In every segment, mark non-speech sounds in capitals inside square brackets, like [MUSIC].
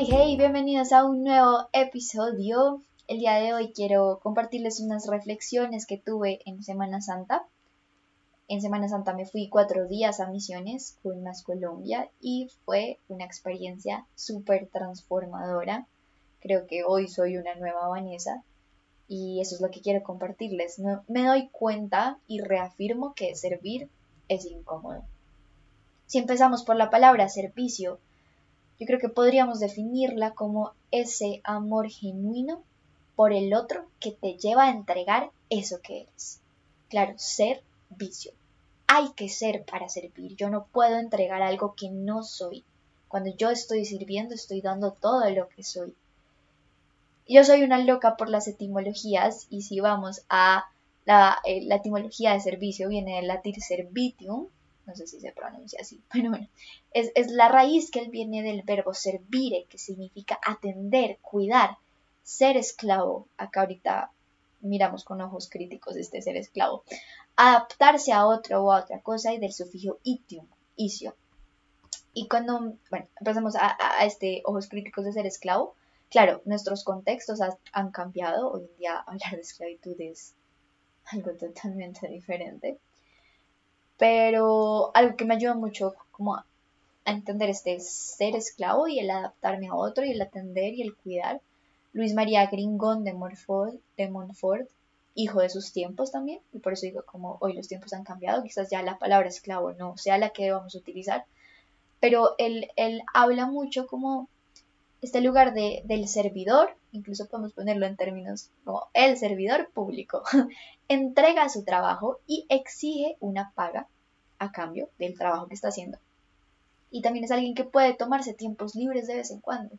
Hey, hey, bienvenidos a un nuevo episodio. El día de hoy quiero compartirles unas reflexiones que tuve en Semana Santa. En Semana Santa me fui cuatro días a misiones con Más Colombia y fue una experiencia súper transformadora. Creo que hoy soy una nueva Vanessa y eso es lo que quiero compartirles. Me doy cuenta y reafirmo que servir es incómodo. Si empezamos por la palabra servicio, yo creo que podríamos definirla como ese amor genuino por el otro que te lleva a entregar eso que eres. Claro, ser vicio. Hay que ser para servir. Yo no puedo entregar algo que no soy. Cuando yo estoy sirviendo, estoy dando todo lo que soy. Yo soy una loca por las etimologías y si vamos a la, eh, etimología de servicio viene del latín servitium, no sé si se pronuncia así, [LAUGHS] pero bueno, es, es la raíz que viene del verbo servire, que significa atender, cuidar, ser esclavo. Acá ahorita miramos con ojos críticos este ser esclavo. Adaptarse a otro o a otra cosa y del sufijo itium, isio. Y cuando, bueno, empezamos a, este ojos críticos de ser esclavo, claro, nuestros contextos han cambiado. Hoy en día hablar de esclavitud es algo totalmente [LAUGHS] diferente pero algo que me ayuda mucho como a, entender este ser esclavo y el adaptarme a otro y el atender y el cuidar. Luis María Gringón de Montfort, hijo de sus tiempos también, y por eso digo como hoy los tiempos han cambiado, quizás ya la palabra esclavo no sea la que vamos a utilizar, pero él, él habla mucho como este lugar de, del servidor, incluso podemos ponerlo en términos como el servidor público, [LAUGHS] entrega su trabajo y exige una paga a cambio del trabajo que está haciendo. Y también es alguien que puede tomarse tiempos libres de vez en cuando.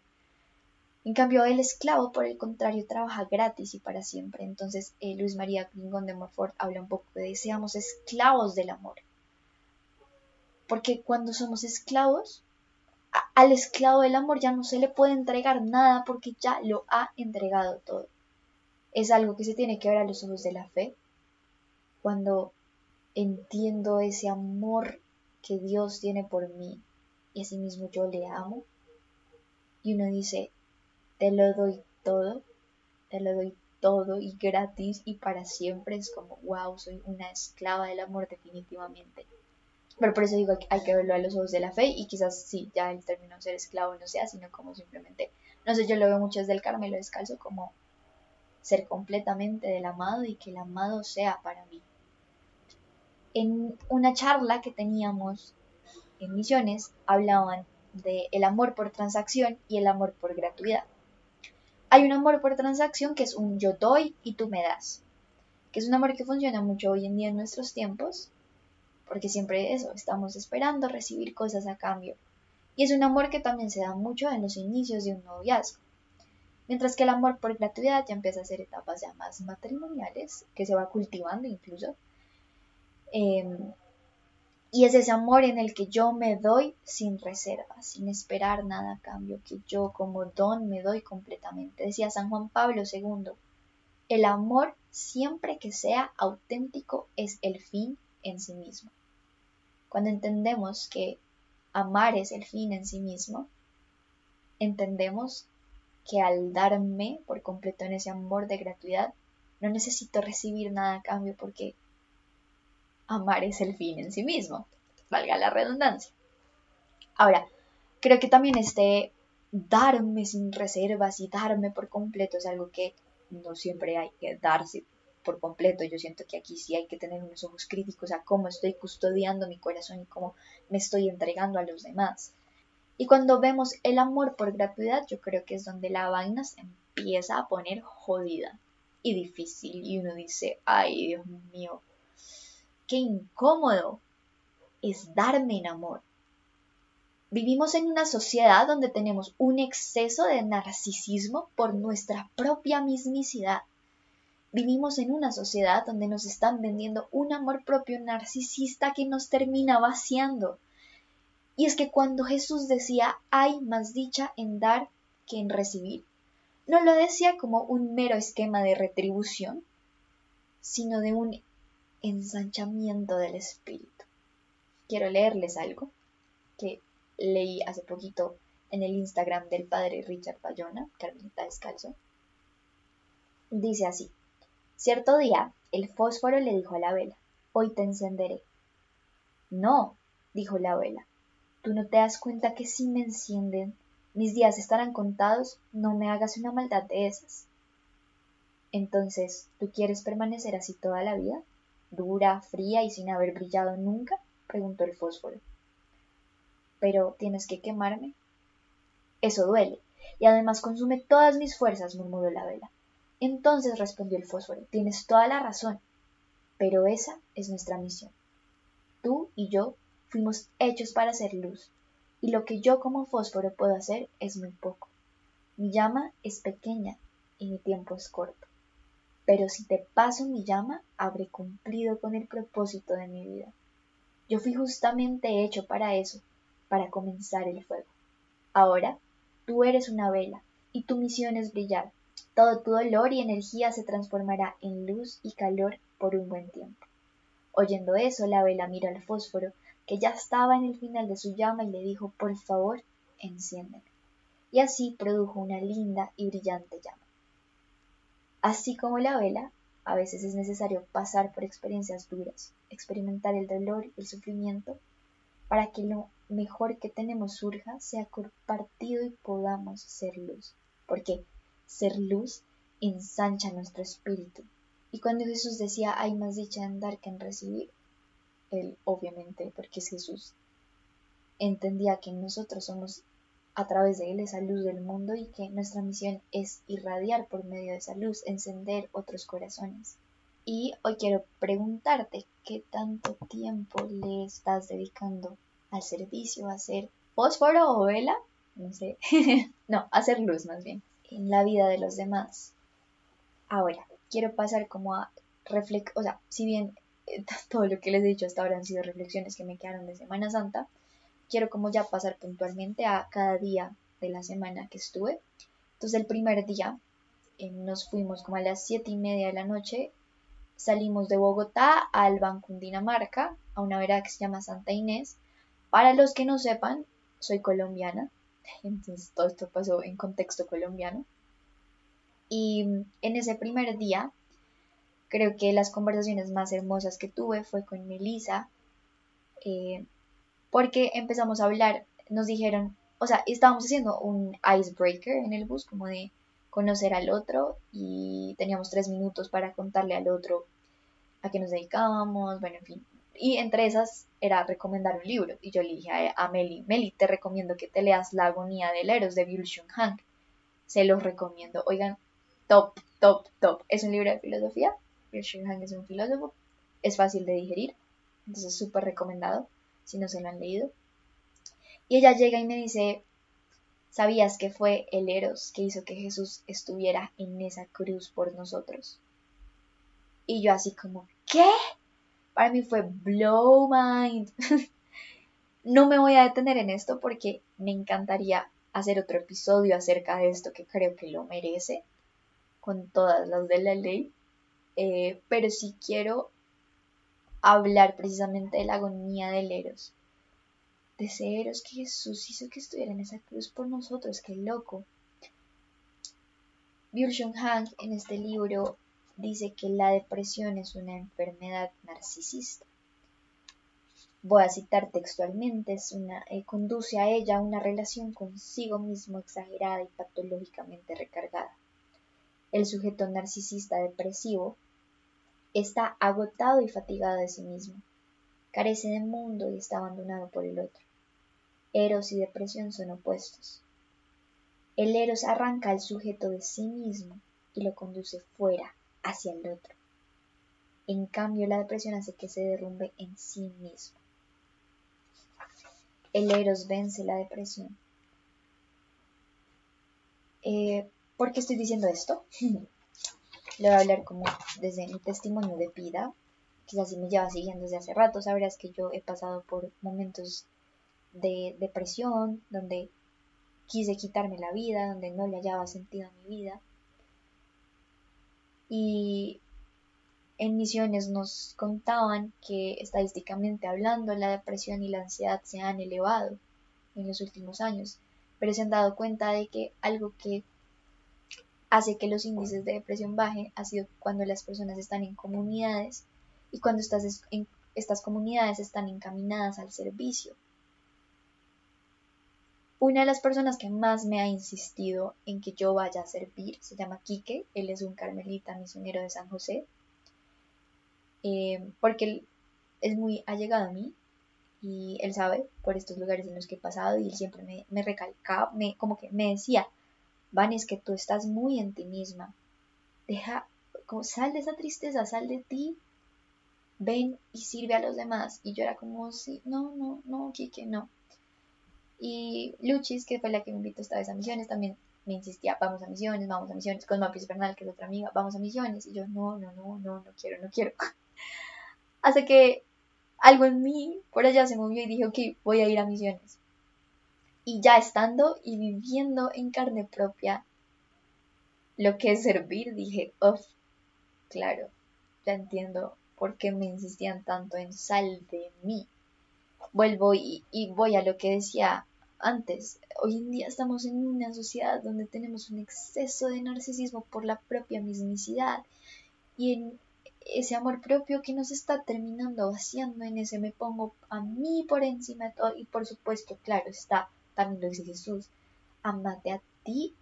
En cambio, el esclavo, por el contrario, trabaja gratis y para siempre. Entonces, eh, Luis María Klingón de Morford habla un poco de seamos esclavos del amor. Porque cuando somos esclavos, al esclavo del amor ya no se le puede entregar nada porque ya lo ha entregado todo. Es algo que se tiene que ver a los ojos de la fe. Cuando entiendo ese amor que Dios tiene por mí y asimismo yo le amo. Y uno dice, te lo doy todo, te lo doy todo y gratis y para siempre. Es como, wow, soy una esclava del amor definitivamente. Pero por eso digo hay que verlo a los ojos de la fe y quizás sí, ya el término ser esclavo no sea, sino como simplemente, no sé, yo lo veo mucho desde el Carmelo descalzo como ser completamente del amado y que el amado sea para mí. En una charla que teníamos en Misiones hablaban de el amor por transacción y el amor por gratuidad. Hay un amor por transacción que es un yo doy y tú me das, que es un amor que funciona mucho hoy en día en nuestros tiempos, porque siempre eso, estamos esperando recibir cosas a cambio. Y es un amor que también se da mucho en los inicios de un noviazgo. Mientras que el amor por gratuidad ya empieza a ser etapas ya más matrimoniales, que se va cultivando incluso. Em, y es ese amor en el que yo me doy sin reserva, sin esperar nada a cambio, que yo como don me doy completamente. Decía San Juan Pablo II, el amor siempre que sea auténtico es el fin en sí mismo. Cuando entendemos que amar es el fin en sí mismo, entendemos que al darme por completo en ese amor de gratuidad, no necesito recibir nada a cambio porque amar es el fin en sí mismo, valga la redundancia. Ahora, creo que también este darme sin reservas y darme por completo es algo que no siempre hay que darse por completo. Yo siento que aquí sí hay que tener unos ojos críticos a cómo estoy custodiando mi corazón y cómo me estoy entregando a los demás. Y cuando vemos el amor por gratuidad, yo creo que es donde la vaina se empieza a poner jodida y difícil. Y uno dice, ay Dios mío, qué incómodo es darme en amor. Vivimos en una sociedad donde tenemos un exceso de narcisismo por nuestra propia mismicidad. Vivimos en una sociedad donde nos están vendiendo un amor propio narcisista que nos termina vaciando. Y es que cuando Jesús decía hay más dicha en dar que en recibir, no lo decía como un mero esquema de retribución, sino de un ensanchamiento del espíritu. Quiero leerles algo que leí hace poquito en el Instagram del padre Richard Bayona, Carmelita Descalzo. Dice así, cierto día el fósforo le dijo a la vela, hoy te encenderé. No, dijo la vela, tú no te das cuenta que si me encienden, mis días estarán contados, no me hagas una maldad de esas. Entonces, ¿tú quieres permanecer así toda la vida? ¿Dura, fría y sin haber brillado nunca? preguntó el fósforo. Pero tienes que quemarme. Eso duele, y además consume todas mis fuerzas, murmuró la vela. Entonces respondió el fósforo, tienes toda la razón, pero esa es nuestra misión. Tú y yo fuimos hechos para hacer luz, y lo que yo como fósforo puedo hacer es muy poco. Mi llama es pequeña y mi tiempo es corto. Pero si te paso mi llama, habré cumplido con el propósito de mi vida. Yo fui justamente hecho para eso, para comenzar el fuego. Ahora, tú eres una vela, y tu misión es brillar. Todo tu dolor y energía se transformará en luz y calor por un buen tiempo. Oyendo eso, la vela miró al fósforo, que ya estaba en el final de su llama, y le dijo, por favor, enciéndeme. Y así produjo una linda y brillante llama. Así como la vela, a veces es necesario pasar por experiencias duras, experimentar el dolor y el sufrimiento, para que lo mejor que tenemos surja sea compartido y podamos ser luz. Porque ser luz ensancha nuestro espíritu. Y cuando Jesús decía hay más dicha en dar que en recibir, él obviamente, porque es Jesús, entendía que nosotros somos a través de Él esa luz del mundo y que nuestra misión es irradiar por medio de esa luz, encender otros corazones. Y hoy quiero preguntarte qué tanto tiempo le estás dedicando al servicio, a hacer fósforo o vela, no sé, [LAUGHS] no, hacer luz más bien, en la vida de los demás. Ahora, quiero pasar como a reflexionar, o sea, si bien [LAUGHS] todo lo que les he dicho hasta ahora han sido reflexiones que me quedaron de Semana Santa, quiero como ya pasar puntualmente a cada día de la semana que estuve. Entonces el primer día eh, nos fuimos como a las siete y media de la noche, salimos de Bogotá al Banco Cundinamarca, a una vereda que se llama Santa Inés. Para los que no sepan, soy colombiana, entonces todo esto pasó en contexto colombiano. Y en ese primer día Creo que las conversaciones más hermosas que tuve fue con Melissa, eh, porque empezamos a hablar, nos dijeron, o sea, estábamos haciendo un icebreaker en el bus, como de conocer al otro, y teníamos tres minutos para contarle al otro a qué nos dedicábamos, bueno, en fin. Y entre esas era recomendar un libro. Y yo le dije a, Meli, Meli, te recomiendo que te leas La agonía del Eros de Byul Shung Han. Se los recomiendo. Oigan, top, top, top. Es un libro de filosofía Han es un filósofo, es fácil de digerir, entonces súper recomendado si no se lo han leído. Y ella llega y me dice, ¿sabías que fue el Eros que hizo que Jesús estuviera en esa cruz por nosotros? Y yo así como, ¿qué? Para mí fue blow mind. [LAUGHS] no me voy a detener en esto porque me encantaría hacer otro episodio acerca de esto que creo que lo merece, con todas las de la ley. Eh, pero sí quiero hablar precisamente de la agonía del Eros. De ese Eros que Jesús hizo que estuviera en esa cruz por nosotros, qué loco. Han en este libro dice que la depresión es una enfermedad narcisista. Voy a citar textualmente, es una, eh, conduce a ella una relación consigo mismo exagerada y patológicamente recargada. El sujeto narcisista depresivo Está agotado y fatigado de sí mismo. Carece de mundo y está abandonado por el otro. Eros y depresión son opuestos. El Eros arranca al sujeto de sí mismo y lo conduce fuera, hacia el otro. En cambio, la depresión hace que se derrumbe en sí mismo. El Eros vence la depresión. Eh, ¿Por qué estoy diciendo esto? [LAUGHS] Le voy a hablar como desde mi testimonio de vida. Quizás si me lleva siguiendo desde hace rato, sabrás que yo he pasado por momentos de depresión, donde quise quitarme la vida, donde no le hallaba sentido a mi vida. Y en misiones nos contaban que estadísticamente hablando la depresión y la ansiedad se han elevado en los últimos años. pero se han dado cuenta de que algo que hace que los índices de depresión bajen ha sido cuando las personas están en comunidades y cuando estas, estas comunidades están encaminadas al servicio. Una de las personas que más me ha insistido en que yo vaya a servir se llama Quique, él es un carmelita misionero de San José, eh, porque él es muy allegado a mí y él sabe por estos lugares en los que he pasado y él siempre me, me recalcaba, me, como que me decía, Van, es que tú estás muy en ti misma, deja, como, sal de esa tristeza, sal de ti, ven y sirve a los demás. Y yo era como, sí, no, no, no, Kike, no. Y Luchis, que fue la que me invitó esta vez a misiones, también me insistía, vamos a misiones, vamos a misiones, con Mapis Bernal, que es otra amiga, vamos a misiones. Y yo, no, no, no, no, no quiero, no quiero. [LAUGHS] Hasta que algo en mí por allá se movió y dije, ok, voy a ir a misiones. Y ya estando y viviendo en carne propia lo que es servir, dije, oh, claro, ya entiendo por qué me insistían tanto en sal de mí. Vuelvo y, y voy a lo que decía antes. Hoy en día estamos en una sociedad donde tenemos un exceso de narcisismo por la propia mismicidad y en ese amor propio que nos está terminando vaciando en ese me pongo a mí por encima de todo y por supuesto, claro, está, también lo dice Jesús, amate a ti,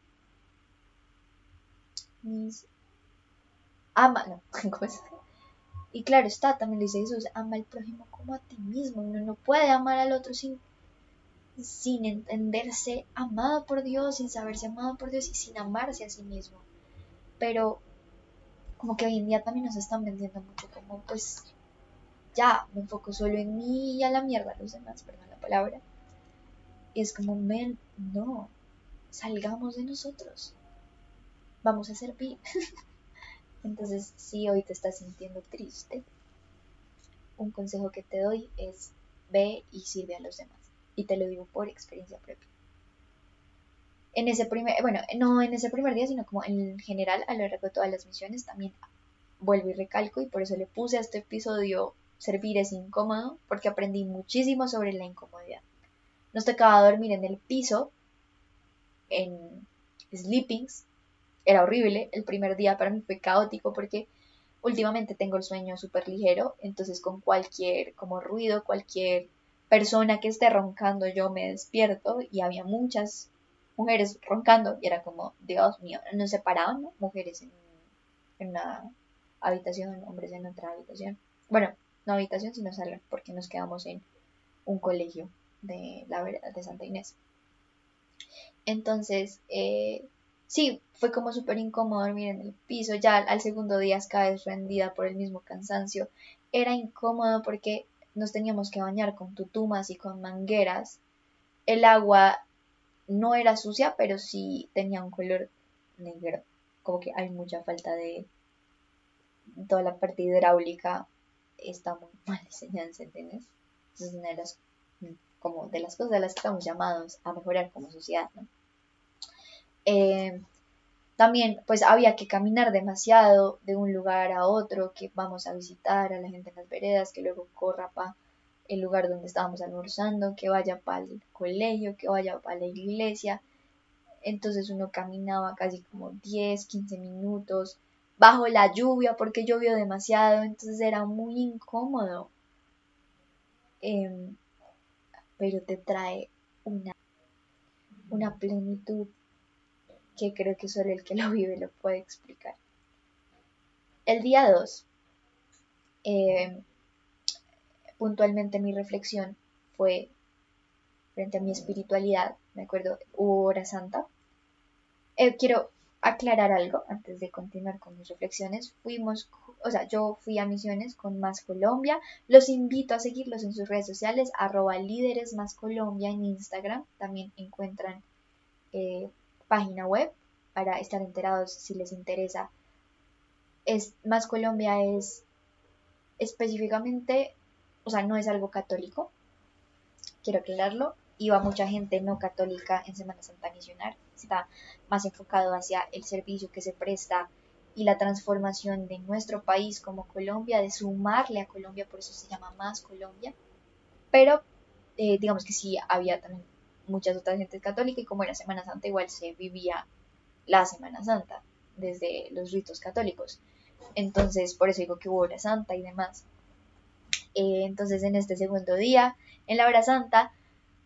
mis, ama, no, [LAUGHS] Y claro está, también lo dice Jesús, ama al prójimo como a ti mismo, uno no puede amar al otro sin sin entenderse amado por Dios, sin saberse amado por Dios y sin amarse a sí mismo. Pero como que hoy en día también nos están vendiendo mucho como pues ya me enfoco solo en mí y a la mierda los demás, perdón la palabra. Y es como, men, no, salgamos de nosotros. Vamos a servir. [LAUGHS] Entonces, si hoy te estás sintiendo triste, un consejo que te doy es ve y sirve a los demás. Y te lo digo por experiencia propia en ese primer, bueno, no en ese primer día, sino como en general a lo largo de todas las misiones también vuelvo y recalco y por eso le puse a este episodio servir es incómodo porque aprendí muchísimo sobre la incomodidad. Nos tocaba dormir en el piso, en sleepings, era horrible, el primer día para mí fue caótico porque últimamente tengo el sueño súper ligero, entonces con cualquier como ruido, cualquier persona que esté roncando yo me despierto y había muchas mujeres roncando y era como, Dios mío, nos separaban, ¿no? Mujeres en, una habitación, hombres en otra habitación. Bueno, no habitación, sino sala, porque nos quedamos en un colegio de la de Santa Inés. Entonces, eh, sí, fue como súper incómodo dormir en el piso. Ya al segundo día caes rendida por el mismo cansancio. Era incómodo porque nos teníamos que bañar con tutumas y con mangueras. El agua no era sucia, pero sí tenía un color negro. Como que hay mucha falta de toda la parte hidráulica está muy [LAUGHS] mal diseñada, ¿entiendes? es una de las como de las cosas de las que estamos llamados a mejorar como sociedad, ¿no? Eh, también pues había que caminar demasiado de un lugar a otro, que vamos a visitar a la gente en las veredas, que luego corra para el lugar donde estábamos almorzando, que vaya para el colegio, que vaya para la iglesia. Entonces uno caminaba casi como 10, 15 minutos bajo la lluvia porque llovió demasiado, entonces era muy incómodo. Em, pero te trae una, una plenitud que creo que solo el que lo vive lo puede explicar. El día 2 puntualmente mi reflexión fue frente a mi espiritualidad, me acuerdo, hora santa. Eh, quiero aclarar algo antes de continuar con mis reflexiones. Fuimos, o sea, yo fui a misiones con Más Colombia. Los invito a seguirlos en sus redes sociales, arroba líderes más Colombia en Instagram. También encuentran eh, página web para estar enterados si les interesa. Es, más Colombia es específicamente o sea, no es algo católico, quiero aclararlo, iba mucha gente no católica en Semana Santa misionar, está más enfocado hacia el servicio que se presta y la transformación de nuestro país como Colombia, de sumarle a Colombia, por eso se llama más Colombia, pero eh, digamos que sí había también muchas otras gentes católicas y como era Semana Santa igual se vivía la Semana Santa desde los ritos católicos. Entonces, por eso digo que hubo hora santa y demás. Eh, entonces, en este segundo día, en la hora santa,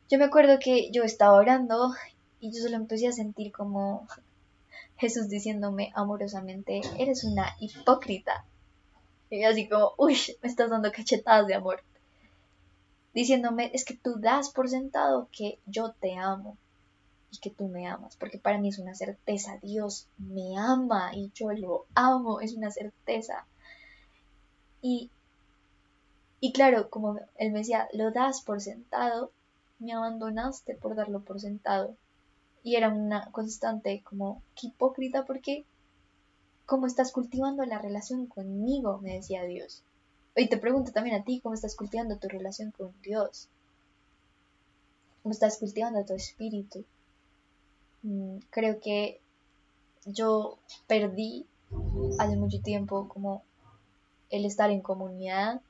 yo me acuerdo que yo estaba orando y yo solo empecé a sentir como Jesús diciéndome amorosamente, eres una hipócrita. Y así como, uy, me estás dando cachetadas de amor. Diciéndome, es que tú das por sentado que yo te amo y que tú me amas, porque para mí es una certeza, Dios me ama y yo lo amo, es una certeza. Y, y claro, como él me decía, lo das por sentado, me abandonaste por darlo por sentado. Y era una constante como, qué hipócrita, porque ¿cómo estás cultivando la relación conmigo? me decía Dios. Y te pregunto también a ti, ¿cómo estás cultivando tu relación con Dios? ¿Cómo estás cultivando tu espíritu? Mm, creo que yo perdí hace mucho tiempo como el estar en comunidad,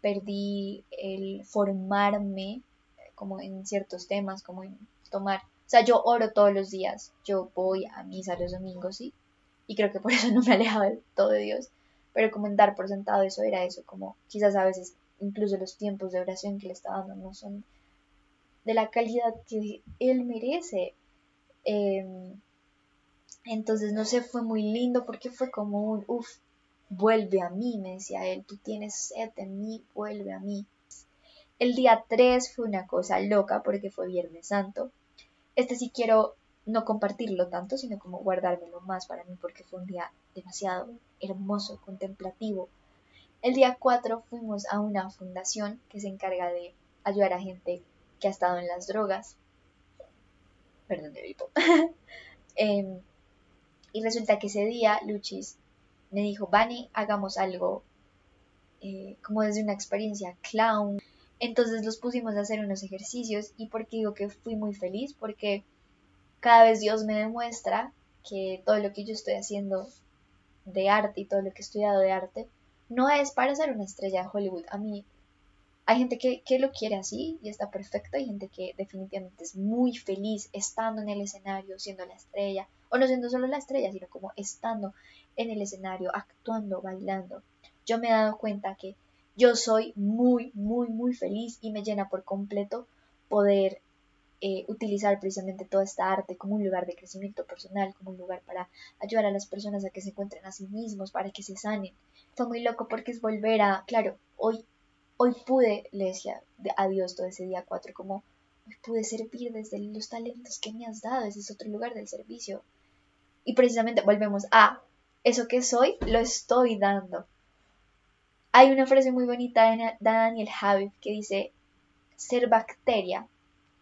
perdí el formarme como en ciertos temas, como en tomar, o sea, yo oro todos los días, yo voy a misa los domingos, sí, y creo que por eso no me alejaba del todo de Dios, pero como en dar por sentado eso era eso, como quizás a veces incluso los tiempos de oración que le está dando no son de la calidad que Él merece, Em, entonces, no sé, fue muy lindo porque fue como un, uff, vuelve a mí, me decía él, tú tienes sed en mí, vuelve a mí. El día 3 fue una cosa loca porque fue Viernes Santo. Este sí quiero no compartirlo tanto, sino como guardármelo más para mí porque fue un día demasiado hermoso, contemplativo. El día 4 fuimos a una fundación que se encarga de ayudar a gente que ha estado en las drogas perdón, de [LAUGHS] em, y resulta que ese día Luchis me dijo, Vani, hagamos algo eh, como desde una experiencia clown. Entonces los pusimos a hacer unos ejercicios y porque digo que fui muy feliz, porque cada vez Dios me demuestra que todo lo que yo estoy haciendo de arte y todo lo que he estudiado de arte no es para ser una estrella de Hollywood. A mí hay gente que, lo quiere así y está perfecto, hay gente que definitivamente es muy feliz estando en el escenario, siendo la estrella, o no siendo solo la estrella, sino como estando en el escenario, actuando, bailando. Yo me he dado cuenta que yo soy muy, muy, muy feliz y me llena por completo poder eh, utilizar precisamente toda esta arte como un lugar de crecimiento personal, como un lugar para ayudar a las personas a que se encuentren a sí mismos, para que se sanen. Fue muy loco porque es volver a, claro, hoy hoy pude, le decía a Dios todo ese día cuatro, como hoy pude servir desde los talentos que me has dado, ese es otro lugar del servicio. Y precisamente volvemos a eso que soy, lo estoy dando. Hay una frase muy bonita de Daniel Habib que dice, ser bacteria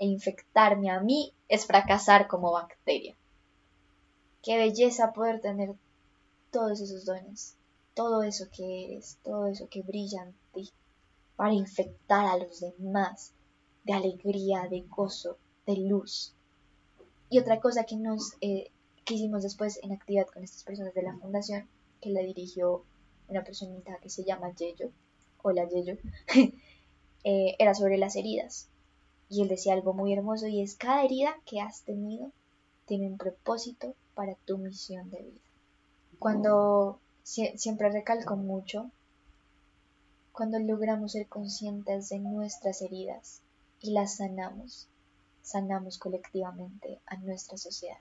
e infectarme a mí es fracasar como bacteria. Qué belleza poder tener todos esos dones, todo eso que eres, todo eso que brilla en ti para infectar a los demás de alegría, de gozo, de luz. Y otra cosa que nos eh, que hicimos después en actividad con estas personas de la fundación, que la dirigió una personita que se llama Yeyo, hola Yeyo, [LAUGHS] eh, era sobre las heridas. Y él decía algo muy hermoso y es, cada herida que has tenido tiene un propósito para tu misión de vida. Cuando siempre recalco mucho cuando logramos ser conscientes de nuestras heridas y las sanamos, sanamos colectivamente a nuestra sociedad.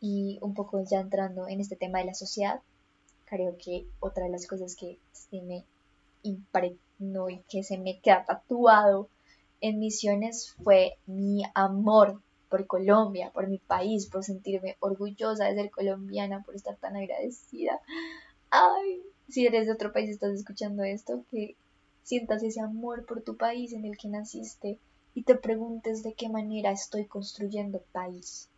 Y un poco ya entrando en este tema de la sociedad, creo que otra de las cosas que se me impregnó y que se me queda tatuado en misiones fue mi amor por Colombia, por mi país, por sentirme orgullosa de ser colombiana, por estar tan agradecida. Ay, si eres de otro país y estás escuchando esto, que sientas ese amor por tu país en el que naciste y te preguntes de qué manera estoy construyendo país.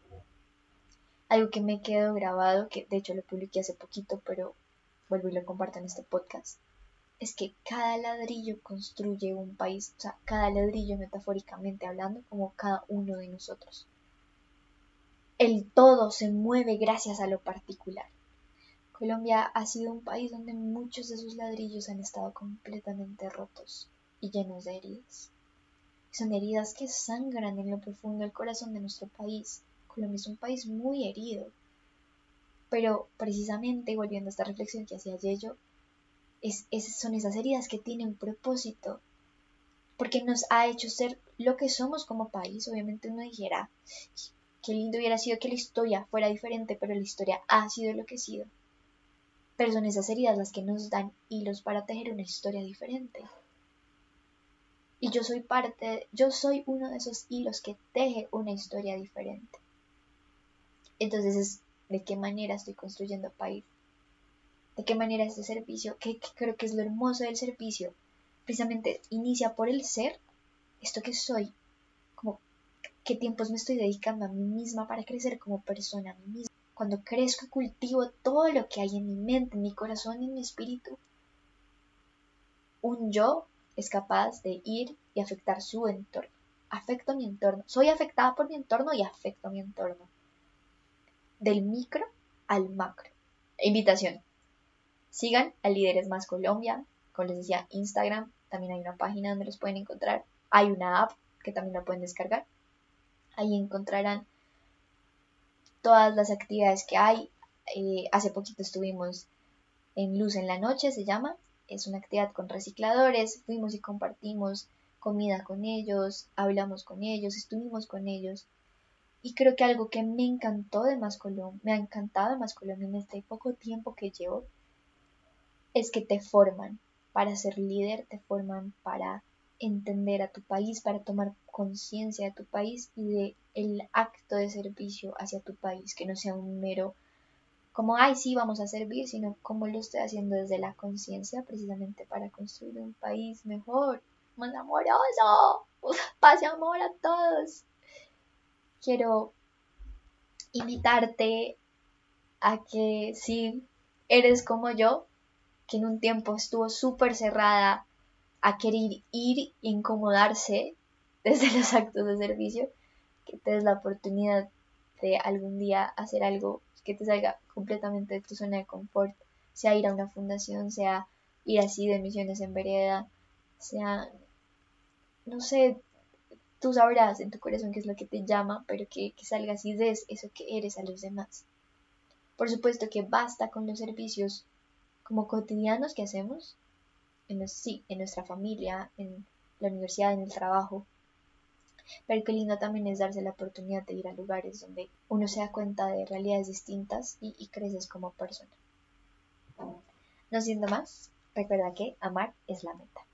Algo que me quedó grabado, que de hecho lo publiqué hace poquito, pero vuelvo y lo comparto en este podcast, es que cada ladrillo construye un país, o sea, cada ladrillo metafóricamente hablando, como cada uno de nosotros. El todo se mueve gracias a lo particular. Colombia ha sido un país donde muchos de sus ladrillos han estado completamente rotos y llenos de heridas. Son heridas que sangran en lo profundo del corazón de nuestro país. Colombia es un país muy herido. Pero precisamente, volviendo a esta reflexión que hacía Yello, son esas heridas que tienen propósito, porque nos ha hecho ser lo que somos como país. Obviamente uno dijera, qué lindo hubiera sido que la historia fuera diferente, pero la historia ha sido lo que ha sido. Pero son esas heridas las que nos dan hilos para tejer una historia diferente. Y yo soy parte, yo soy uno de esos hilos que teje una historia diferente. Entonces es de qué manera estoy construyendo país. De qué manera este servicio, que, creo que es lo hermoso del servicio, precisamente inicia por el ser, esto que soy, como qué tiempos me estoy dedicando a mí misma para crecer como persona, a mí misma. Cuando crezco y cultivo todo lo que hay en mi mente, en mi corazón en mi espíritu, un yo es capaz de ir y afectar su entorno. Afecto mi entorno. Soy afectada por mi entorno y afecto mi entorno. Del micro al macro. Invitación. Sigan a Líderes Más Colombia. Como les decía, Instagram. También hay una página donde los pueden encontrar. Hay una app que también la pueden descargar. Ahí encontrarán todas las actividades que hay. Eh, hace poquito estuvimos en Luz en la Noche, se llama. Es una actividad con recicladores. Fuimos y compartimos comida con ellos, hablamos con ellos, estuvimos con ellos. Y creo que algo que me encantó de Más Colombia, me ha encantado de Más Colombia en este poco tiempo que llevo, es que te forman para ser líder, te forman para entender a tu país, para tomar conciencia de tu país y de el acto de servicio hacia tu país, que no sea un mero como, ay, sí, vamos a servir, sino como lo estoy haciendo desde la conciencia, precisamente para construir un país mejor, más amoroso, pase amor a todos. Quiero invitarte a que si eres como yo, que en un tiempo estuvo súper cerrada a querer ir y incomodarse [LAUGHS] desde los actos de servicio, que te des la oportunidad de algún día hacer algo que te salga completamente de tu zona de confort, sea ir a una fundación, sea ir así de misiones en vereda, sea, no sé, tú sabrás en tu corazón qué es lo que te llama, pero que, que salgas y des eso que eres a los demás. Por supuesto que basta con los servicios como cotidianos que hacemos, en, sí, en nuestra familia, en la universidad, en el trabajo, pero qué lindo también es darse la oportunidad de ir a lugares donde uno se da cuenta de realidades distintas y, creces como persona. No siendo más, recuerda que amar es la meta.